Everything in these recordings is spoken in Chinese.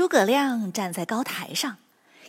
诸葛亮站在高台上，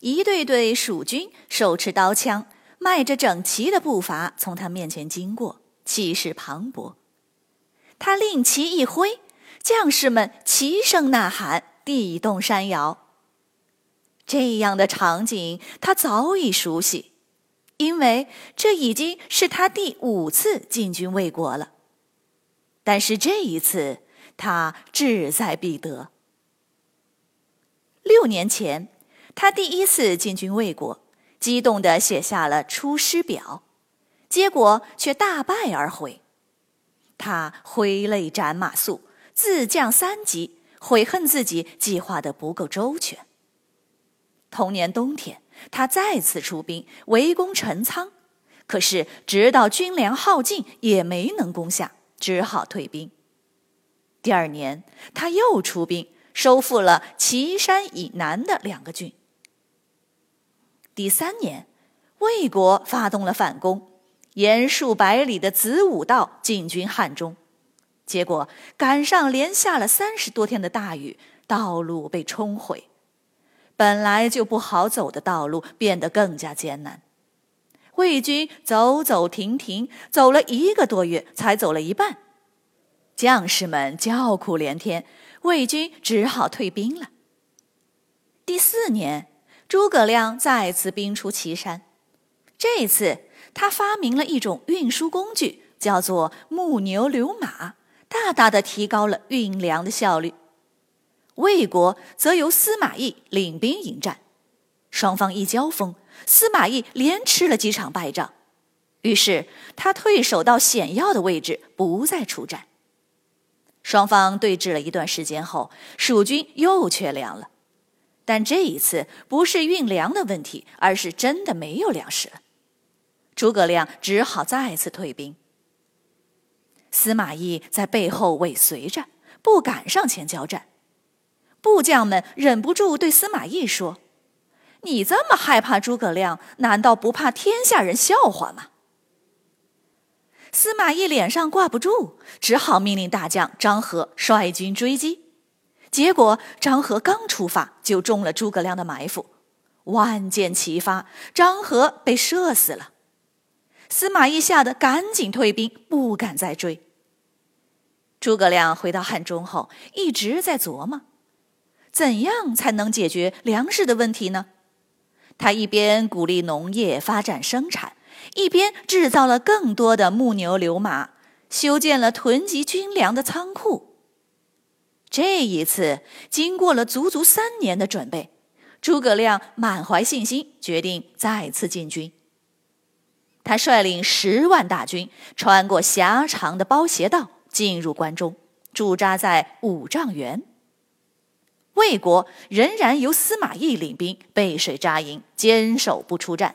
一队队蜀军手持刀枪，迈着整齐的步伐从他面前经过，气势磅礴。他令旗一挥，将士们齐声呐喊，地动山摇。这样的场景他早已熟悉，因为这已经是他第五次进军魏国了。但是这一次，他志在必得。六年前，他第一次进军魏国，激动地写下了《出师表》，结果却大败而回。他挥泪斩马谡，自降三级，悔恨自己计划的不够周全。同年冬天，他再次出兵围攻陈仓，可是直到军粮耗尽，也没能攻下，只好退兵。第二年，他又出兵。收复了岐山以南的两个郡。第三年，魏国发动了反攻，沿数百里的子午道进军汉中，结果赶上连下了三十多天的大雨，道路被冲毁，本来就不好走的道路变得更加艰难。魏军走走停停，走了一个多月，才走了一半，将士们叫苦连天。魏军只好退兵了。第四年，诸葛亮再次兵出祁山，这次他发明了一种运输工具，叫做木牛流马，大大的提高了运粮的效率。魏国则由司马懿领兵迎战，双方一交锋，司马懿连吃了几场败仗，于是他退守到险要的位置，不再出战。双方对峙了一段时间后，蜀军又缺粮了，但这一次不是运粮的问题，而是真的没有粮食了。诸葛亮只好再次退兵。司马懿在背后尾随着，不敢上前交战。部将们忍不住对司马懿说：“你这么害怕诸葛亮，难道不怕天下人笑话吗？”司马懿脸上挂不住，只好命令大将张合率军追击。结果张合刚出发，就中了诸葛亮的埋伏，万箭齐发，张合被射死了。司马懿吓得赶紧退兵，不敢再追。诸葛亮回到汉中后，一直在琢磨，怎样才能解决粮食的问题呢？他一边鼓励农业发展生产。一边制造了更多的木牛流马，修建了囤积军粮的仓库。这一次，经过了足足三年的准备，诸葛亮满怀信心，决定再次进军。他率领十万大军，穿过狭长的包斜道，进入关中，驻扎在五丈原。魏国仍然由司马懿领兵背水扎营，坚守不出战。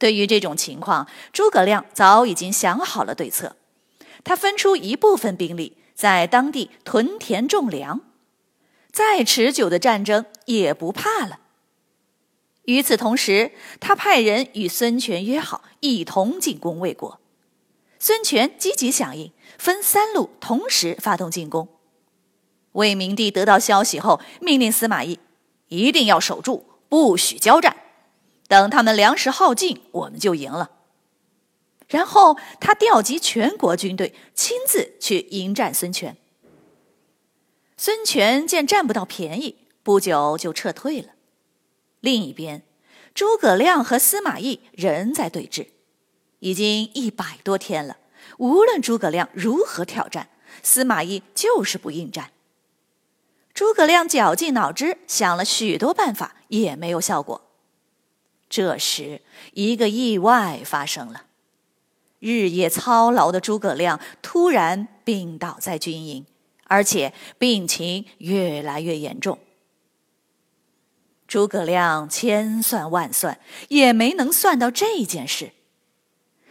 对于这种情况，诸葛亮早已经想好了对策。他分出一部分兵力在当地屯田种粮，再持久的战争也不怕了。与此同时，他派人与孙权约好，一同进攻魏国。孙权积极响应，分三路同时发动进攻。魏明帝得到消息后，命令司马懿一定要守住，不许交战。等他们粮食耗尽，我们就赢了。然后他调集全国军队，亲自去迎战孙权。孙权见占不到便宜，不久就撤退了。另一边，诸葛亮和司马懿仍在对峙，已经一百多天了。无论诸葛亮如何挑战，司马懿就是不应战。诸葛亮绞尽脑汁想了许多办法，也没有效果。这时，一个意外发生了。日夜操劳的诸葛亮突然病倒在军营，而且病情越来越严重。诸葛亮千算万算，也没能算到这件事。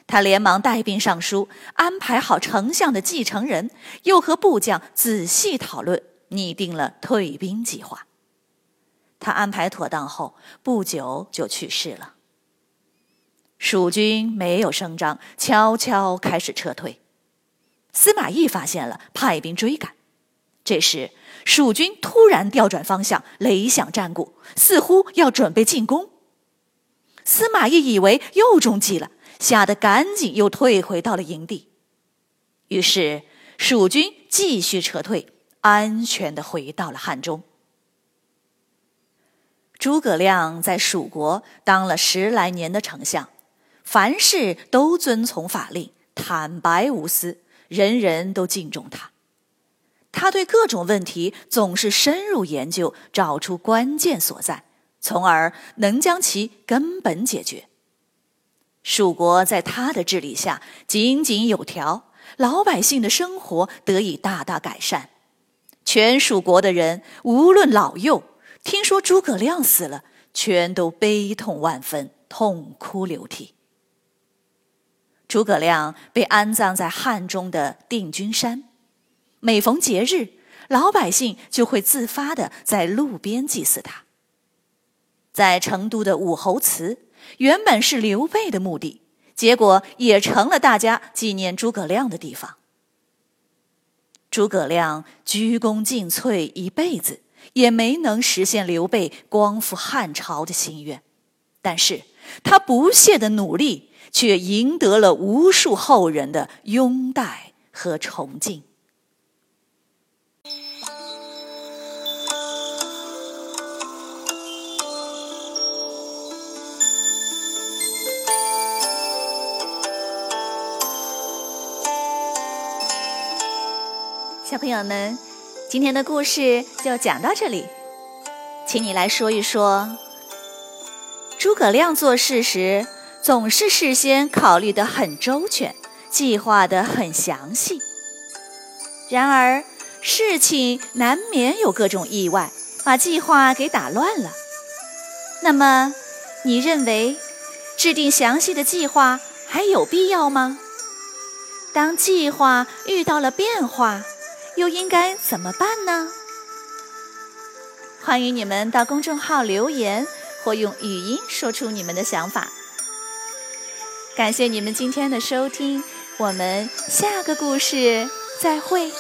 他连忙带兵上书，安排好丞相的继承人，又和部将仔细讨论，拟定了退兵计划。他安排妥当后，不久就去世了。蜀军没有声张，悄悄开始撤退。司马懿发现了，派兵追赶。这时，蜀军突然调转方向，雷响战鼓，似乎要准备进攻。司马懿以为又中计了，吓得赶紧又退回到了营地。于是，蜀军继续撤退，安全的回到了汉中。诸葛亮在蜀国当了十来年的丞相，凡事都遵从法令，坦白无私，人人都敬重他。他对各种问题总是深入研究，找出关键所在，从而能将其根本解决。蜀国在他的治理下井井有条，老百姓的生活得以大大改善。全蜀国的人，无论老幼。听说诸葛亮死了，全都悲痛万分，痛哭流涕。诸葛亮被安葬在汉中的定军山，每逢节日，老百姓就会自发的在路边祭祀他。在成都的武侯祠，原本是刘备的墓地，结果也成了大家纪念诸葛亮的地方。诸葛亮鞠躬尽瘁一辈子。也没能实现刘备光复汉朝的心愿，但是他不懈的努力，却赢得了无数后人的拥戴和崇敬。小朋友们。今天的故事就讲到这里，请你来说一说，诸葛亮做事时总是事先考虑的很周全，计划的很详细。然而事情难免有各种意外，把计划给打乱了。那么，你认为制定详细的计划还有必要吗？当计划遇到了变化？又应该怎么办呢？欢迎你们到公众号留言，或用语音说出你们的想法。感谢你们今天的收听，我们下个故事再会。